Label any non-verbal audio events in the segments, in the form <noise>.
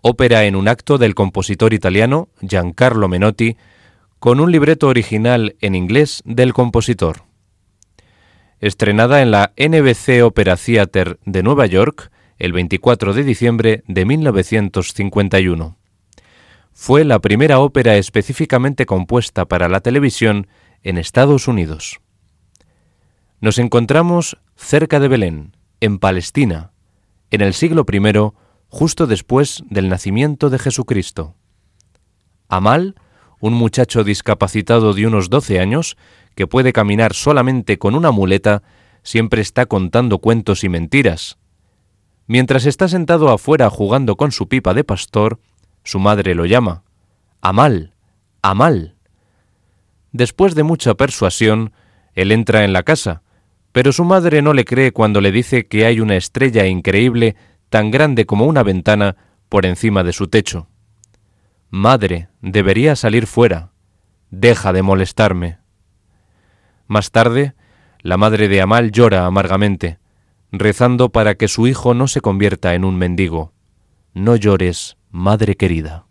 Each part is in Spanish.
Ópera en un acto del compositor italiano Giancarlo Menotti, con un libreto original en inglés del compositor. Estrenada en la NBC Opera Theater de Nueva York el 24 de diciembre de 1951. Fue la primera ópera específicamente compuesta para la televisión en Estados Unidos. Nos encontramos cerca de Belén, en Palestina, en el siglo I, justo después del nacimiento de Jesucristo. Amal, un muchacho discapacitado de unos 12 años, que puede caminar solamente con una muleta, siempre está contando cuentos y mentiras. Mientras está sentado afuera jugando con su pipa de pastor, su madre lo llama. Amal, Amal. Después de mucha persuasión, él entra en la casa, pero su madre no le cree cuando le dice que hay una estrella increíble tan grande como una ventana por encima de su techo. Madre, debería salir fuera. Deja de molestarme. Más tarde, la madre de Amal llora amargamente, rezando para que su hijo no se convierta en un mendigo. No llores, madre querida.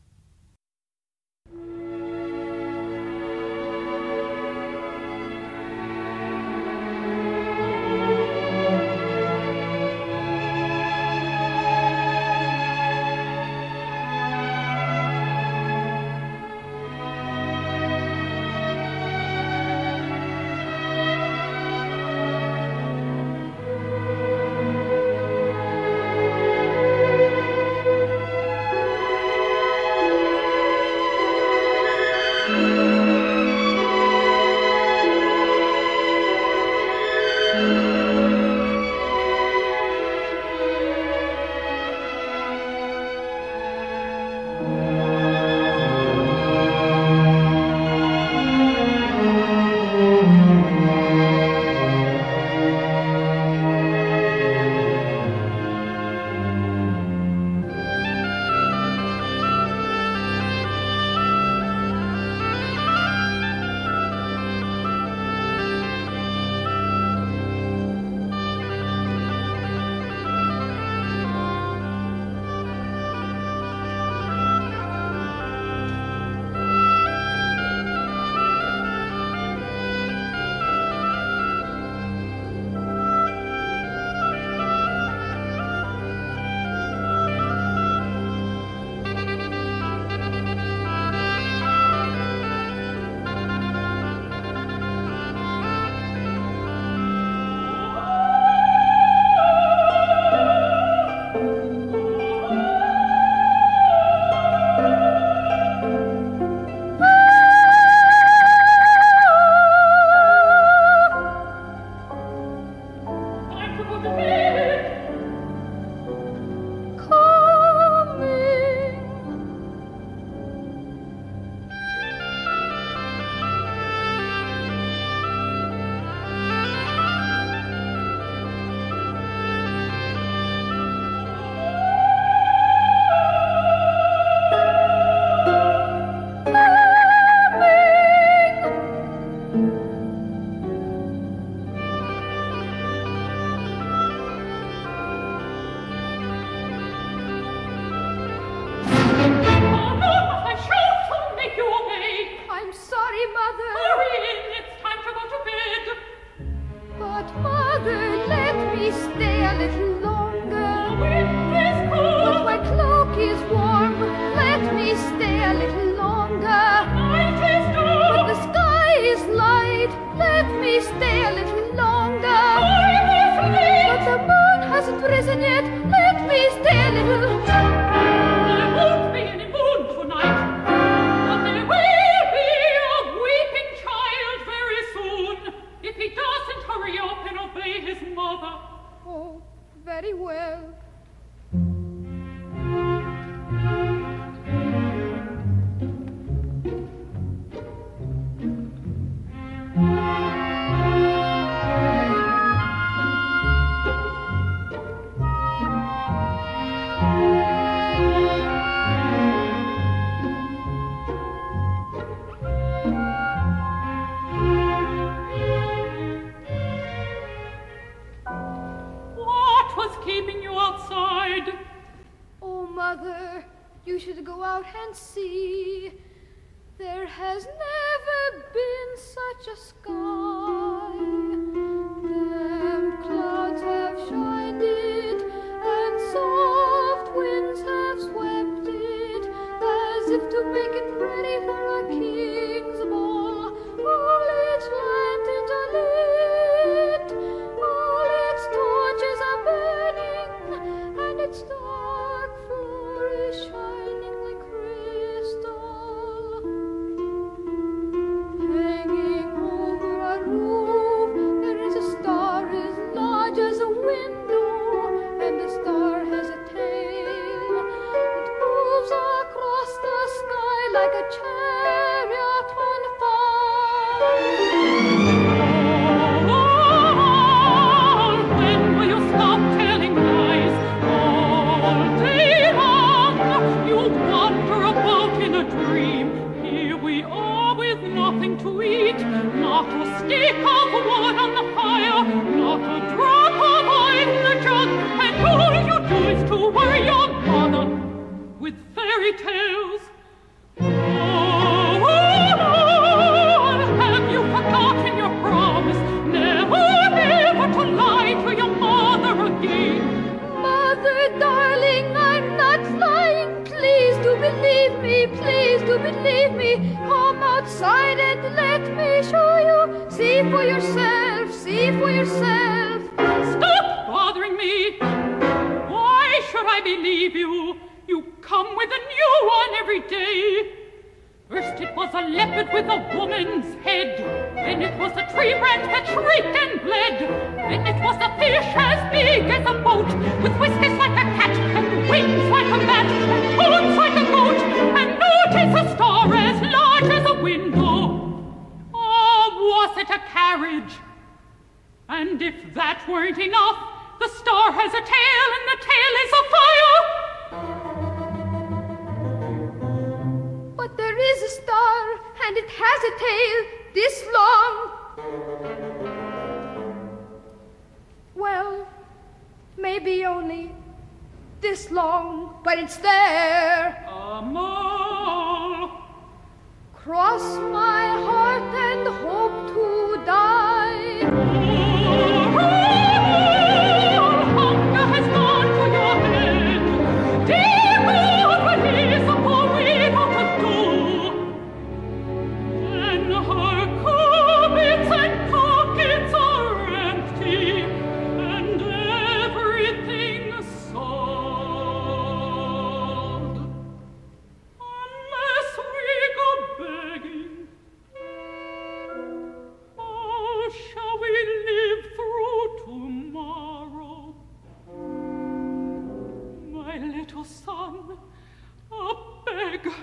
Please do believe me. Come outside and let me show you. See for yourself, see for yourself. Stop bothering me. Why should I believe you? You come with a new one every day. First it was a leopard with a woman's head. Then it was a tree branch that shrieked and bled. Then it was a fish as big as a boat, with whiskers like a cat, and wings like a bat, and horns like a goat. It is a star as large as a window. Or was it a carriage? And if that weren't enough, the star has a tail and the tail is a fire. But there is a star and it has a tail this long. Well, maybe only this long, but it's there. Cross my heart and hope to die. to son, a beggar,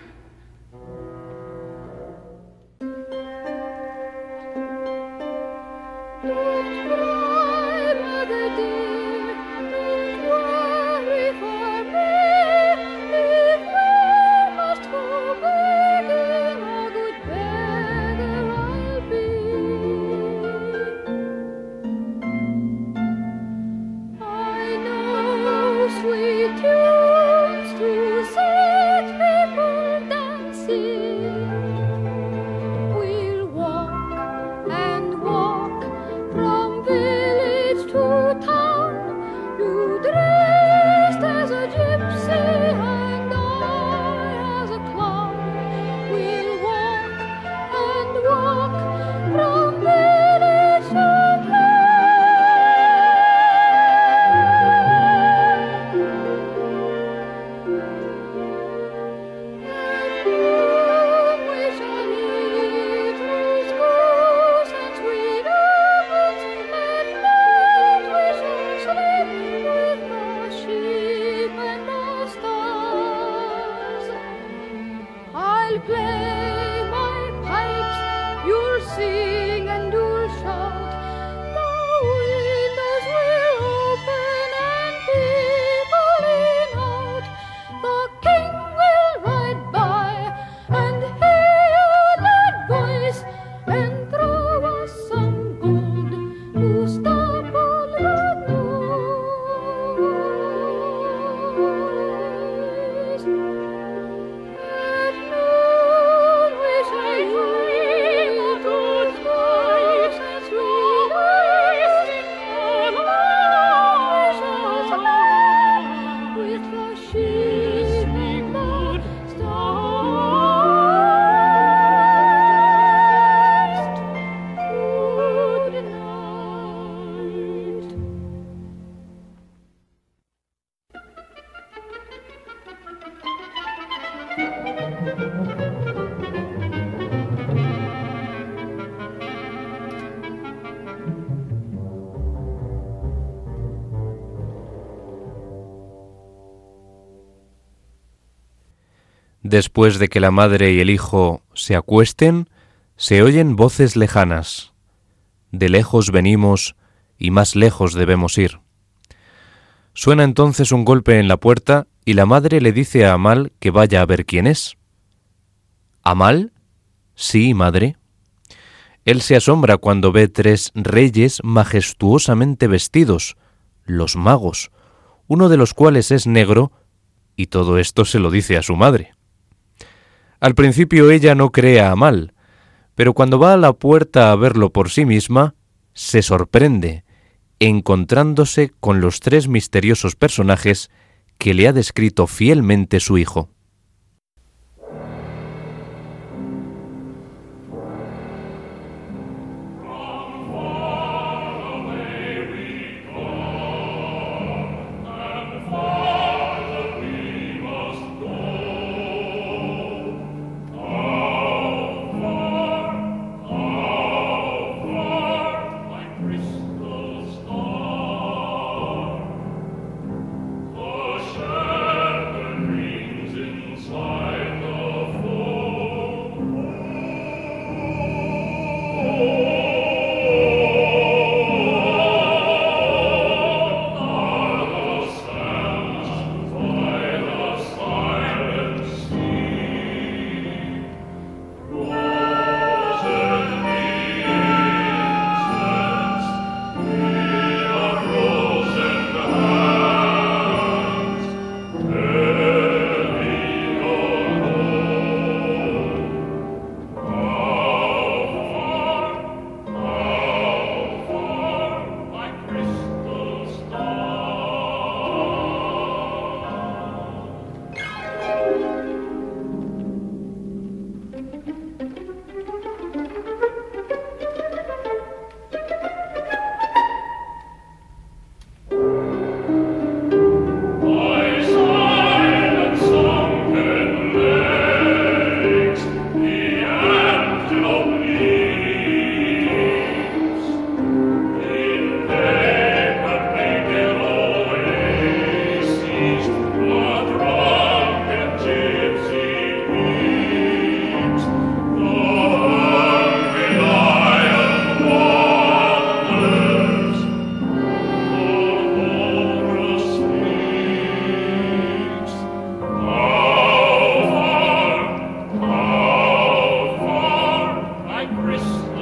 Después de que la madre y el hijo se acuesten, se oyen voces lejanas. De lejos venimos y más lejos debemos ir. Suena entonces un golpe en la puerta y la madre le dice a Amal que vaya a ver quién es. ¿Amal? Sí, madre. Él se asombra cuando ve tres reyes majestuosamente vestidos, los magos, uno de los cuales es negro, y todo esto se lo dice a su madre. Al principio ella no cree a Amal, pero cuando va a la puerta a verlo por sí misma, se sorprende, encontrándose con los tres misteriosos personajes que le ha descrito fielmente su hijo.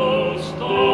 alto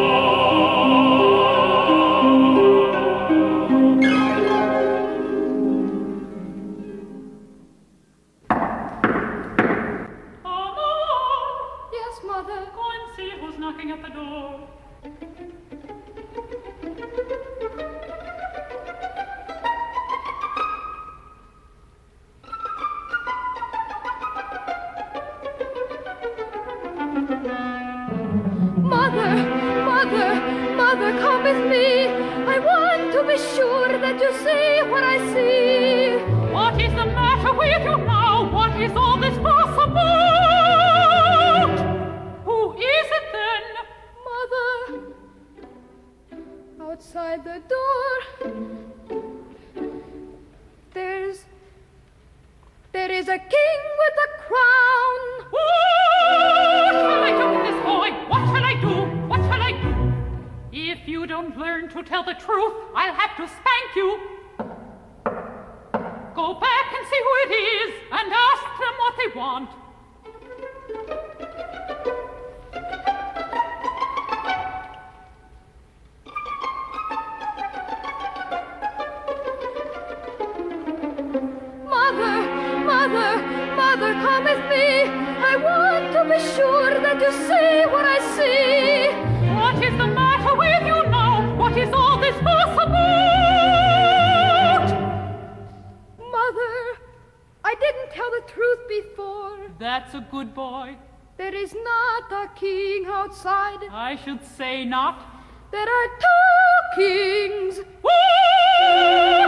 kings. What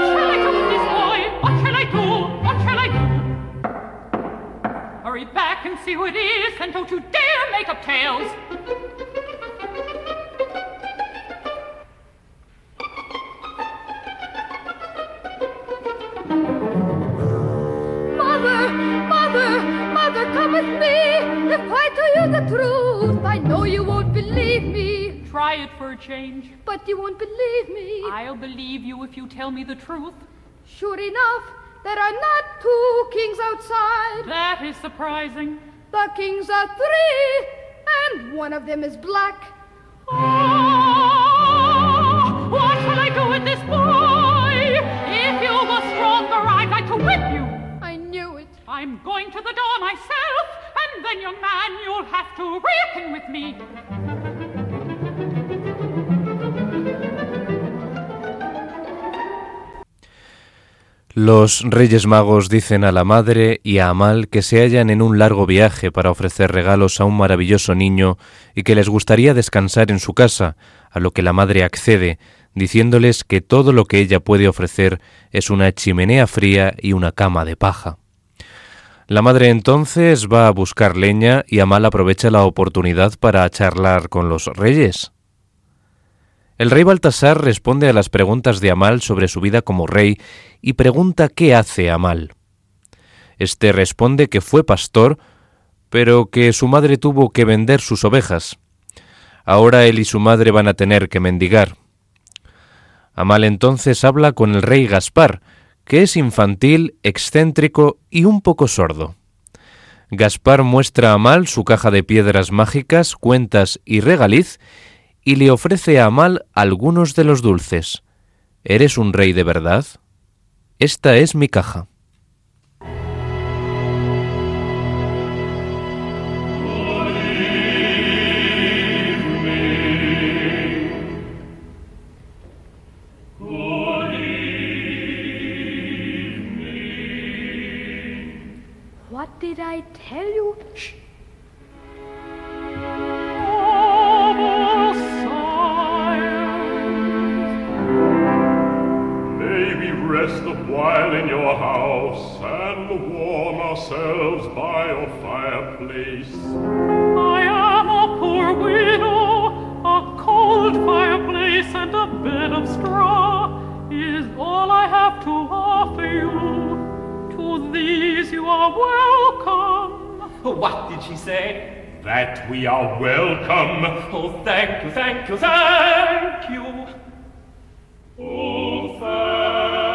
shall I do with this boy? What shall I do? What shall I do? Hurry back and see who it is, and don't you dare make up tales. Change. But you won't believe me. I'll believe you if you tell me the truth. Sure enough, there are not two kings outside. That is surprising. The kings are three, and one of them is black. Ah, oh, what shall I do with this boy? If you were stronger, I'd like to whip you. I knew it. I'm going to the door myself, and then, young man, you'll have to reckon with me. Los Reyes Magos dicen a la madre y a Amal que se hallan en un largo viaje para ofrecer regalos a un maravilloso niño y que les gustaría descansar en su casa, a lo que la madre accede, diciéndoles que todo lo que ella puede ofrecer es una chimenea fría y una cama de paja. La madre entonces va a buscar leña y Amal aprovecha la oportunidad para charlar con los reyes. El rey Baltasar responde a las preguntas de Amal sobre su vida como rey y pregunta qué hace Amal. Este responde que fue pastor, pero que su madre tuvo que vender sus ovejas. Ahora él y su madre van a tener que mendigar. Amal entonces habla con el rey Gaspar, que es infantil, excéntrico y un poco sordo. Gaspar muestra a Amal su caja de piedras mágicas, cuentas y regaliz, y le ofrece a Amal algunos de los dulces. ¿Eres un rey de verdad? Esta es mi caja. Ourselves by your fireplace. I am a poor widow. A cold fireplace and a bed of straw is all I have to offer you. To these you are welcome. <laughs> What did she say? That we are welcome. Oh, thank you, thank you, thank you. Oh, thank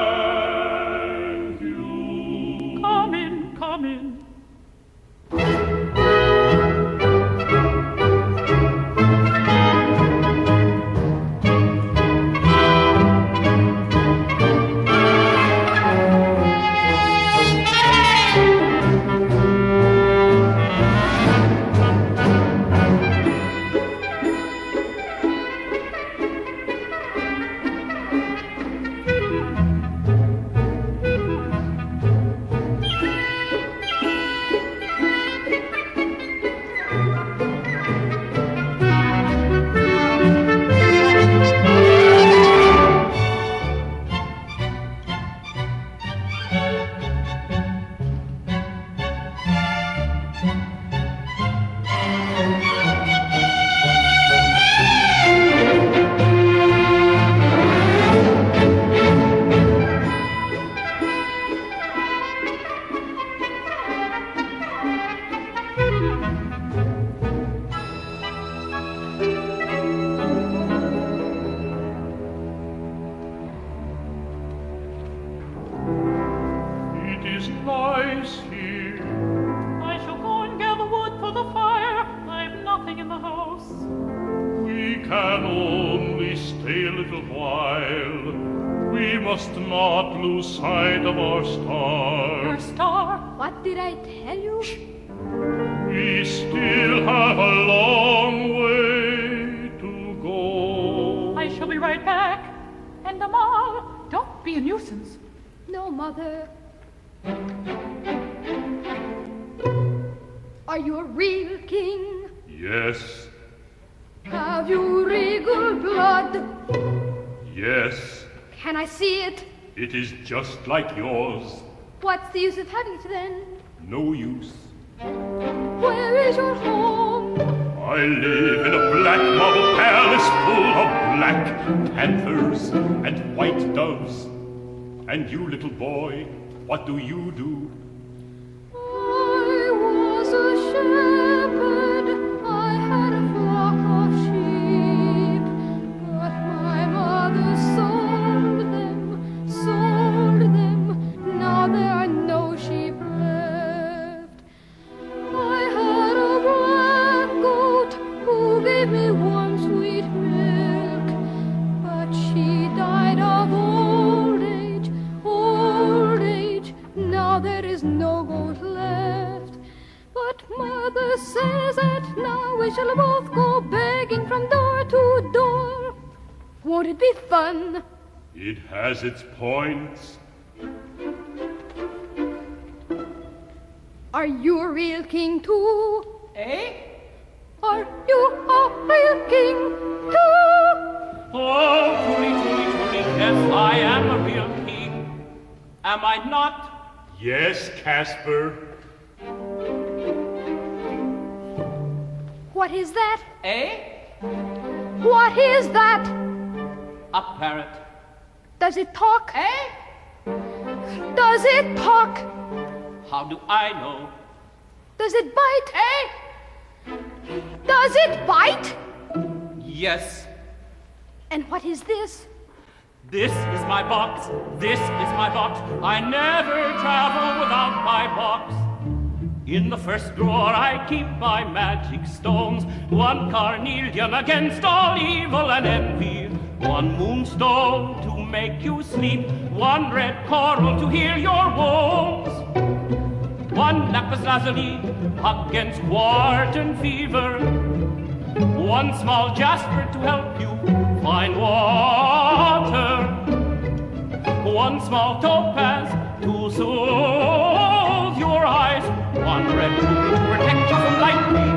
just like yours. What's the use of having it then? No use. Where is your home? I live in a black marble palace full of black panthers and white doves. And you, little boy, what do you do? Has its points. Does it talk? Eh? Does it talk? How do I know? Does it bite? Eh? Does it bite? Yes. And what is this? This is my box. This is my box. I never travel without my box. In the first drawer I keep my magic stones. One carnelian against all evil and envy. One moonstone to make you sleep. One red coral to heal your woes. One lapis lazuli against wart and fever. One small jasper to help you find water. One small topaz to soothe your eyes. One red ruby to protect you from lightning.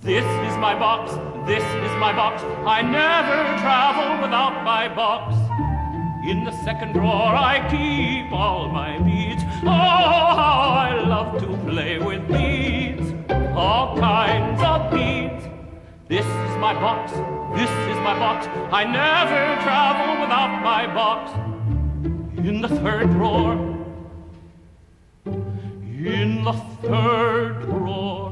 This is my box. This is my box. I never travel without my box. In the second drawer I keep all my beads. Oh, how I love to play with beads. All kinds of beads. This is my box. This is my box. I never travel without my box. In the third drawer. In the third drawer.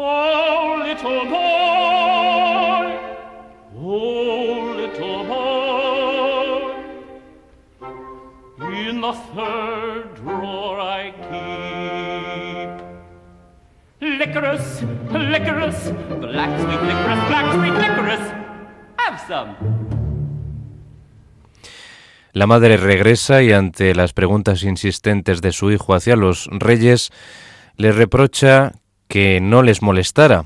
Oh, little boy. Oh, little boy. In the third drawer I keep licorice, licorice, black sweet licorice, black licorice. Have some. La madre regresa y ante las preguntas insistentes de su hijo hacia los reyes, le reprocha que no les molestara.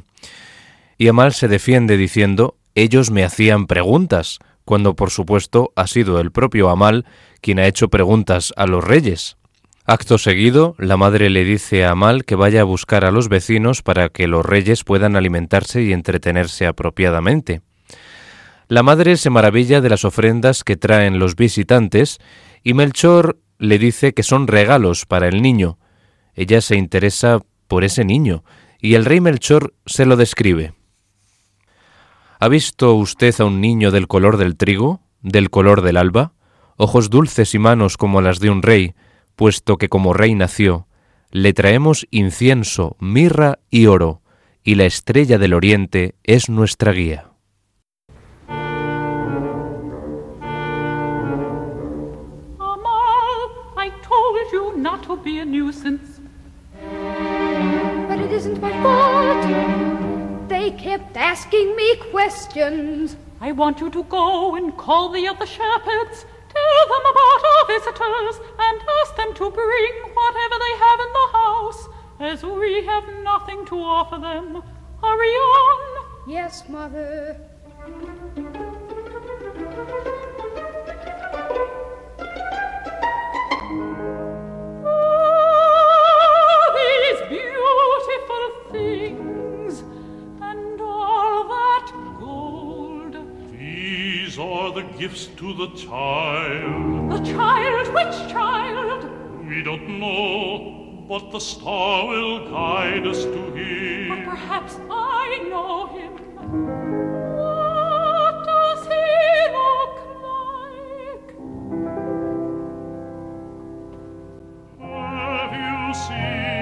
Y Amal se defiende diciendo, ellos me hacían preguntas, cuando por supuesto ha sido el propio Amal quien ha hecho preguntas a los reyes. Acto seguido, la madre le dice a Amal que vaya a buscar a los vecinos para que los reyes puedan alimentarse y entretenerse apropiadamente. La madre se maravilla de las ofrendas que traen los visitantes y Melchor le dice que son regalos para el niño. Ella se interesa por ese niño y el rey Melchor se lo describe. ¿Ha visto usted a un niño del color del trigo, del color del alba, ojos dulces y manos como las de un rey, puesto que como rey nació? Le traemos incienso, mirra y oro, y la estrella del oriente es nuestra guía. Be a nuisance. It isn't my fault. They kept asking me questions. I want you to go and call the other shepherds. Tell them about our visitors and ask them to bring whatever they have in the house, as we have nothing to offer them. Hurry on. Yes, Mother. and all that gold. These are the gifts to the child. The child? Which child? We don't know, but the star will guide us to him. But perhaps I know him. What does he look like? Have you seen?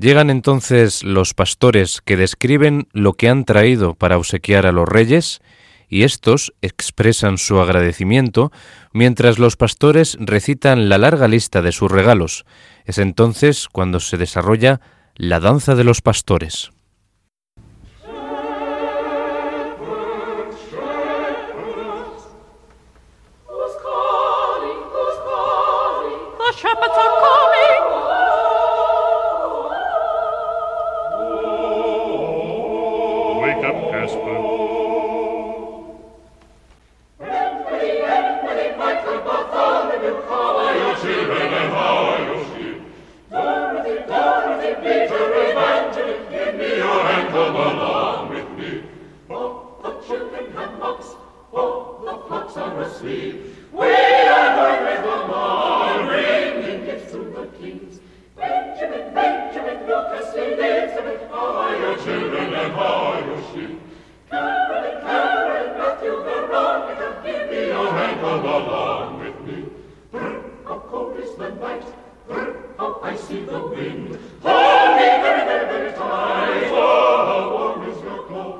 Llegan entonces los pastores que describen lo que han traído para obsequiar a los reyes y estos expresan su agradecimiento mientras los pastores recitan la larga lista de sus regalos. Es entonces cuando se desarrolla la danza de los pastores. one was. We are going with the morning, and gifts to the kings. Benjamin, Benjamin, Lucas, Elizabeth, how are your children and how are your sheep? Carol, Carol, Matthew, Veronica, give me your hand come along with me. Brr, how cold is the night, brr, how icy the wind. Hold me very, very, very tight, oh, how warm is your cloak.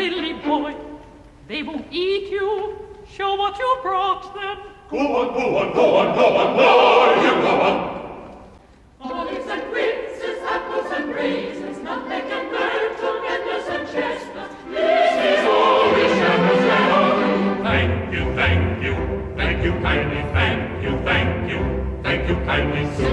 silly boy. They won't eat you. Show what you brought them. Go on, go on, go on, go on, go on, you go on. Olives and quinces, apples and raisins, nutmeg and myrtle, endless and chestnuts. This is all we shepherds have. Thank you, thank you, thank you kindly, thank you, thank you, thank you kindly.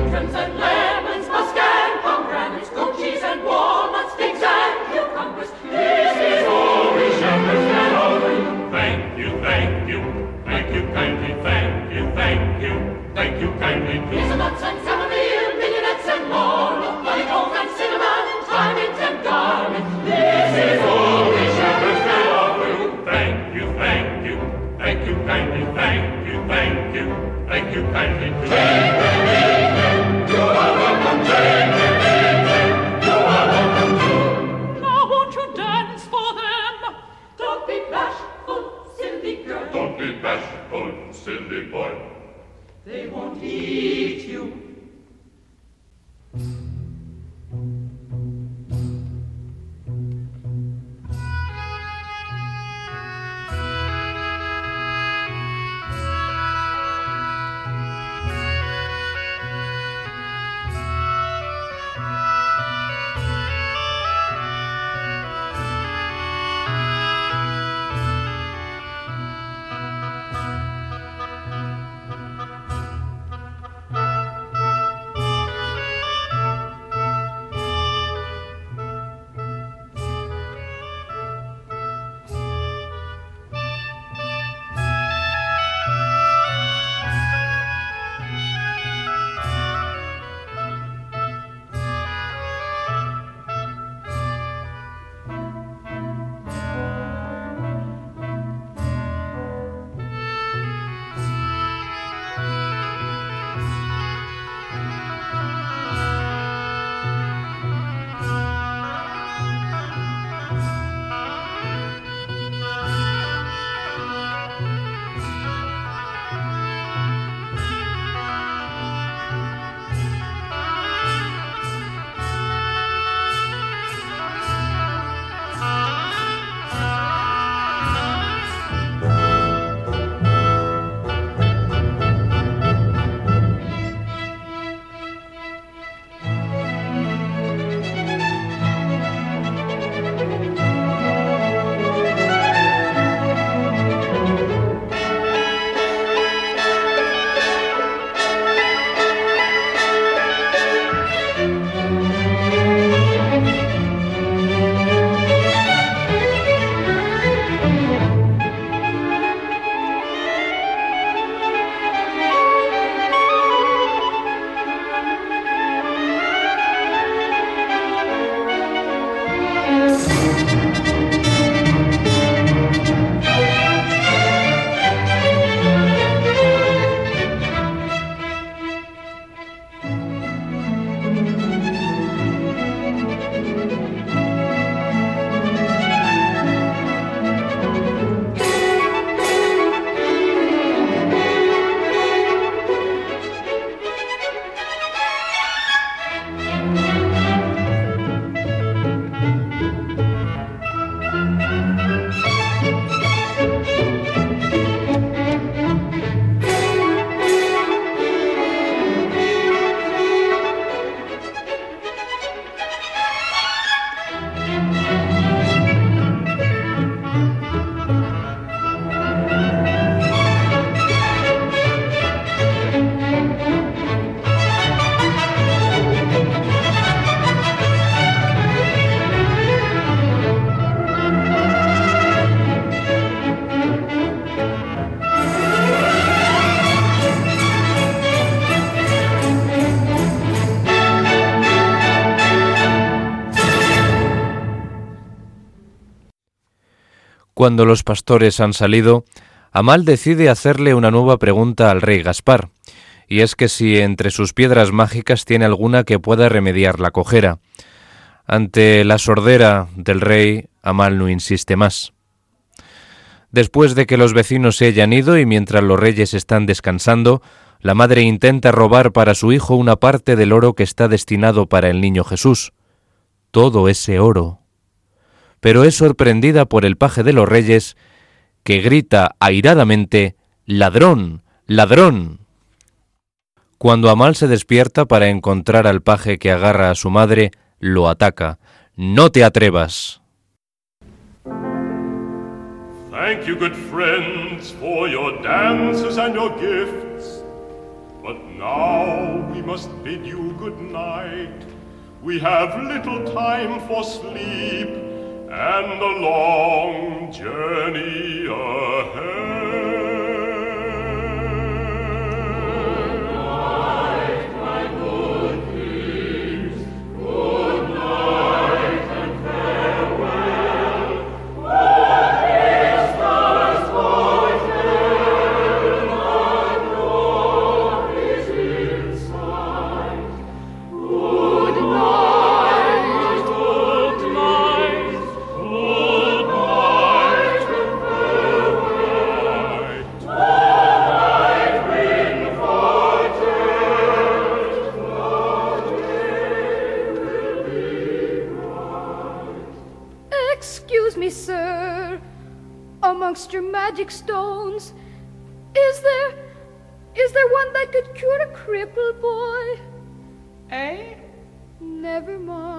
Cuando los pastores han salido, Amal decide hacerle una nueva pregunta al rey Gaspar, y es que si entre sus piedras mágicas tiene alguna que pueda remediar la cojera. Ante la sordera del rey, Amal no insiste más. Después de que los vecinos se hayan ido y mientras los reyes están descansando, la madre intenta robar para su hijo una parte del oro que está destinado para el niño Jesús. Todo ese oro. Pero es sorprendida por el paje de los reyes, que grita airadamente Ladrón. ladrón. Cuando Amal se despierta para encontrar al paje que agarra a su madre, lo ataca. No te atrevas. Thank you, good friends, for your dances and your gifts. But now we must bid you good night. We have little time for sleep and the long journey ahead. evermore.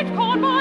Lied, Kornmann!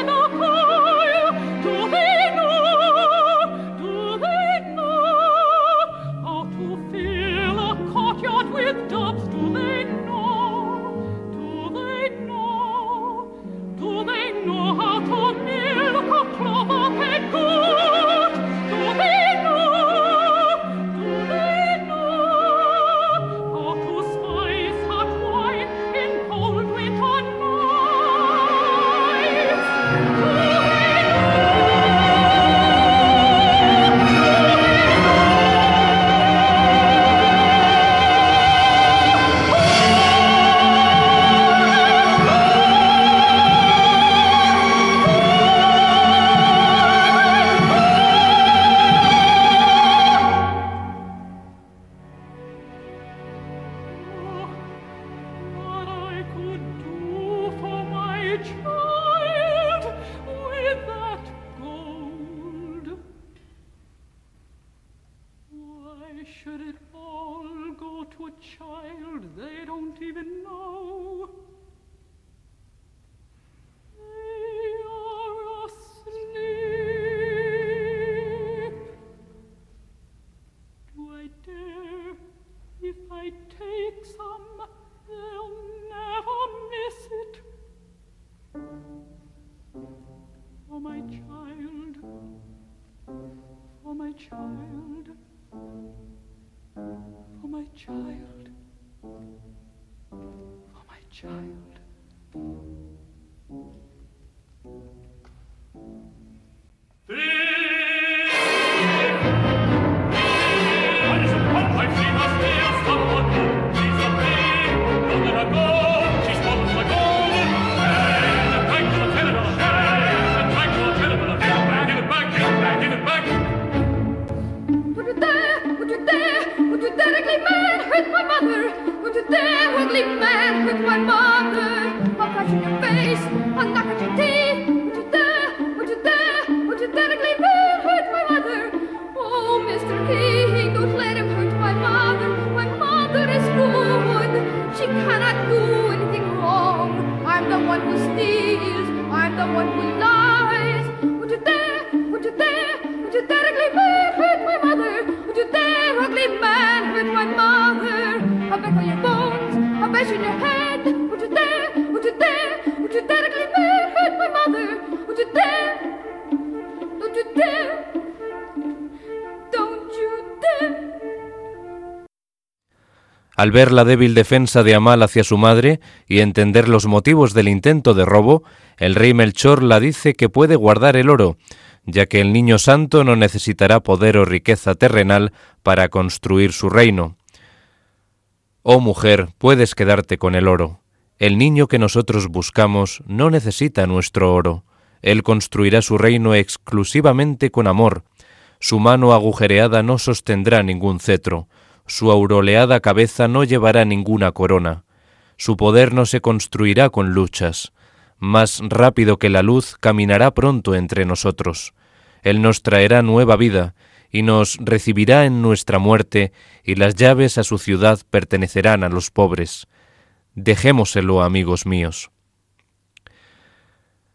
Al ver la débil defensa de Amal hacia su madre y entender los motivos del intento de robo, el rey Melchor la dice que puede guardar el oro, ya que el niño santo no necesitará poder o riqueza terrenal para construir su reino. Oh mujer, puedes quedarte con el oro. El niño que nosotros buscamos no necesita nuestro oro. Él construirá su reino exclusivamente con amor. Su mano agujereada no sostendrá ningún cetro. Su auroleada cabeza no llevará ninguna corona. Su poder no se construirá con luchas. Más rápido que la luz caminará pronto entre nosotros. Él nos traerá nueva vida y nos recibirá en nuestra muerte, y las llaves a su ciudad pertenecerán a los pobres. Dejémoselo, amigos míos.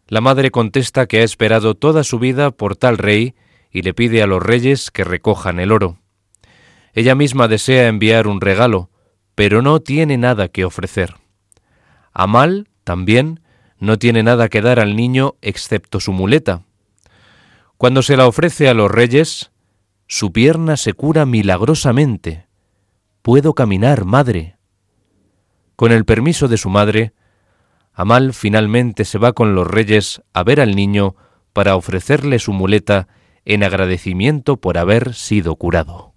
La madre contesta que ha esperado toda su vida por tal rey y le pide a los reyes que recojan el oro. Ella misma desea enviar un regalo, pero no tiene nada que ofrecer. Amal, también, no tiene nada que dar al niño excepto su muleta. Cuando se la ofrece a los reyes, su pierna se cura milagrosamente. Puedo caminar, madre. Con el permiso de su madre, Amal finalmente se va con los reyes a ver al niño para ofrecerle su muleta en agradecimiento por haber sido curado.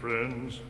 friends.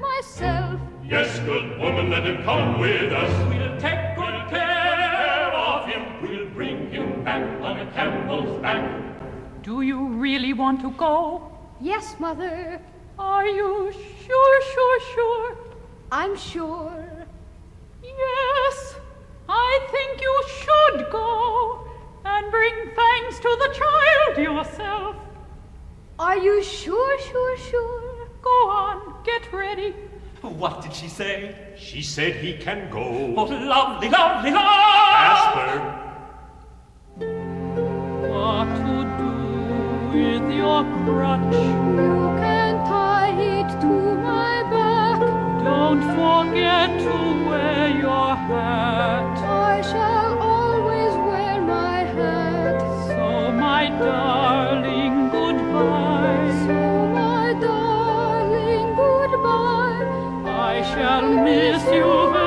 myself. Yes, good woman, let him come with us. We'll take good care of him. We'll bring him back on a camel's back. Do you really want to go? Yes, mother. Are you sure, sure, sure? I'm sure. Yes, I think you should go and bring thanks to the child yourself. Are you sure, sure, sure? Go on. Get ready. What did she say? She said he can go. Oh, lovely, lovely, lovely! Asper! What to do with your crutch? You can tie it to my back. Don't forget to wear your hat. I shall always wear my hat. So, my darling. shall miss you.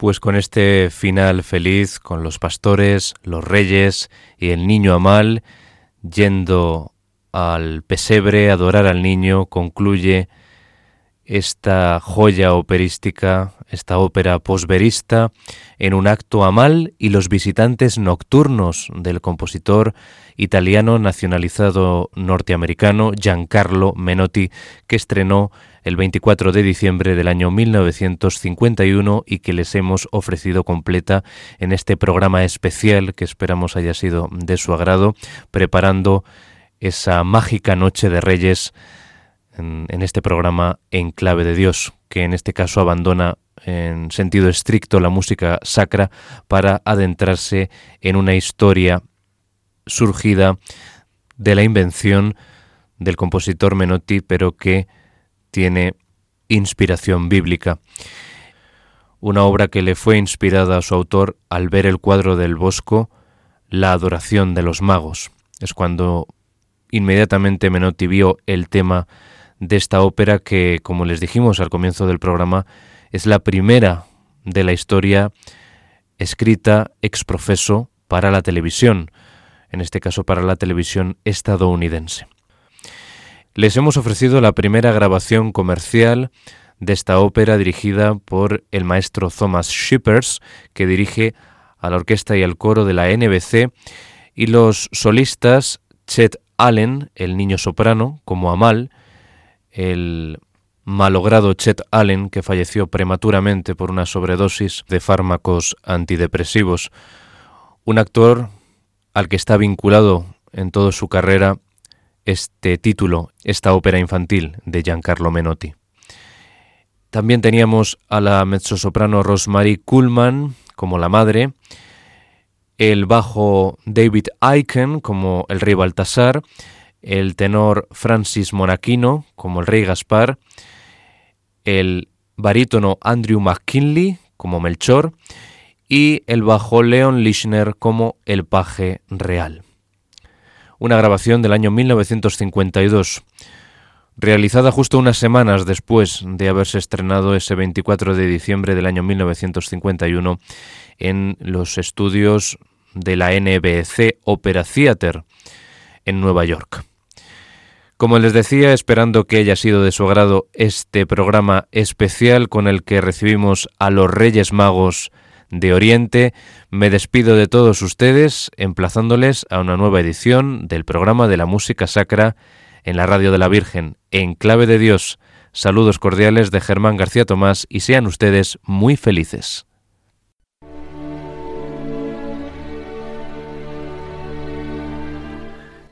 Pues con este final feliz, con los pastores, los reyes y el niño Amal yendo al pesebre a adorar al niño, concluye esta joya operística, esta ópera posverista, en un acto Amal y los visitantes nocturnos del compositor italiano nacionalizado norteamericano Giancarlo Menotti, que estrenó el 24 de diciembre del año 1951 y que les hemos ofrecido completa en este programa especial que esperamos haya sido de su agrado, preparando esa mágica noche de Reyes en, este programa En clave de Dios, que en este caso abandona en sentido estricto la música sacra para adentrarse en una historia surgida de la invención del compositor Menotti, pero que tiene inspiración bíblica. Una obra que le fue inspirada a su autor al ver el cuadro del Bosco, La adoración de los magos. Es cuando inmediatamente Menotti vio el tema de esta ópera que, como les dijimos al comienzo del programa, es la primera de la historia escrita ex profeso para la televisión, en este caso para la televisión estadounidense. Les hemos ofrecido la primera grabación comercial de esta ópera dirigida por el maestro Thomas Shippers, que dirige a la orquesta y al coro de la NBC, y los solistas Chet Allen, el niño soprano, como Amal, el malogrado Chet Allen, que falleció prematuramente por una sobredosis de fármacos antidepresivos, un actor al que está vinculado en toda su carrera este título, esta ópera infantil de Giancarlo Menotti. También teníamos a la mezzosoprano Rosemary Kuhlman como la madre, el bajo David Aiken como el rey Baltasar, el tenor Francis Monachino como el rey Gaspar, el barítono Andrew McKinley como Melchor y el bajo Leon Lischner como el paje real una grabación del año 1952, realizada justo unas semanas después de haberse estrenado ese 24 de diciembre del año 1951 en los estudios de la NBC Opera Theater en Nueva York. Como les decía, esperando que haya sido de su agrado este programa especial con el que recibimos a los Reyes Magos de Oriente, me despido de todos ustedes emplazándoles a una nueva edición del programa de la música sacra en la Radio de la Virgen, en clave de Dios. Saludos cordiales de Germán García Tomás y sean ustedes muy felices.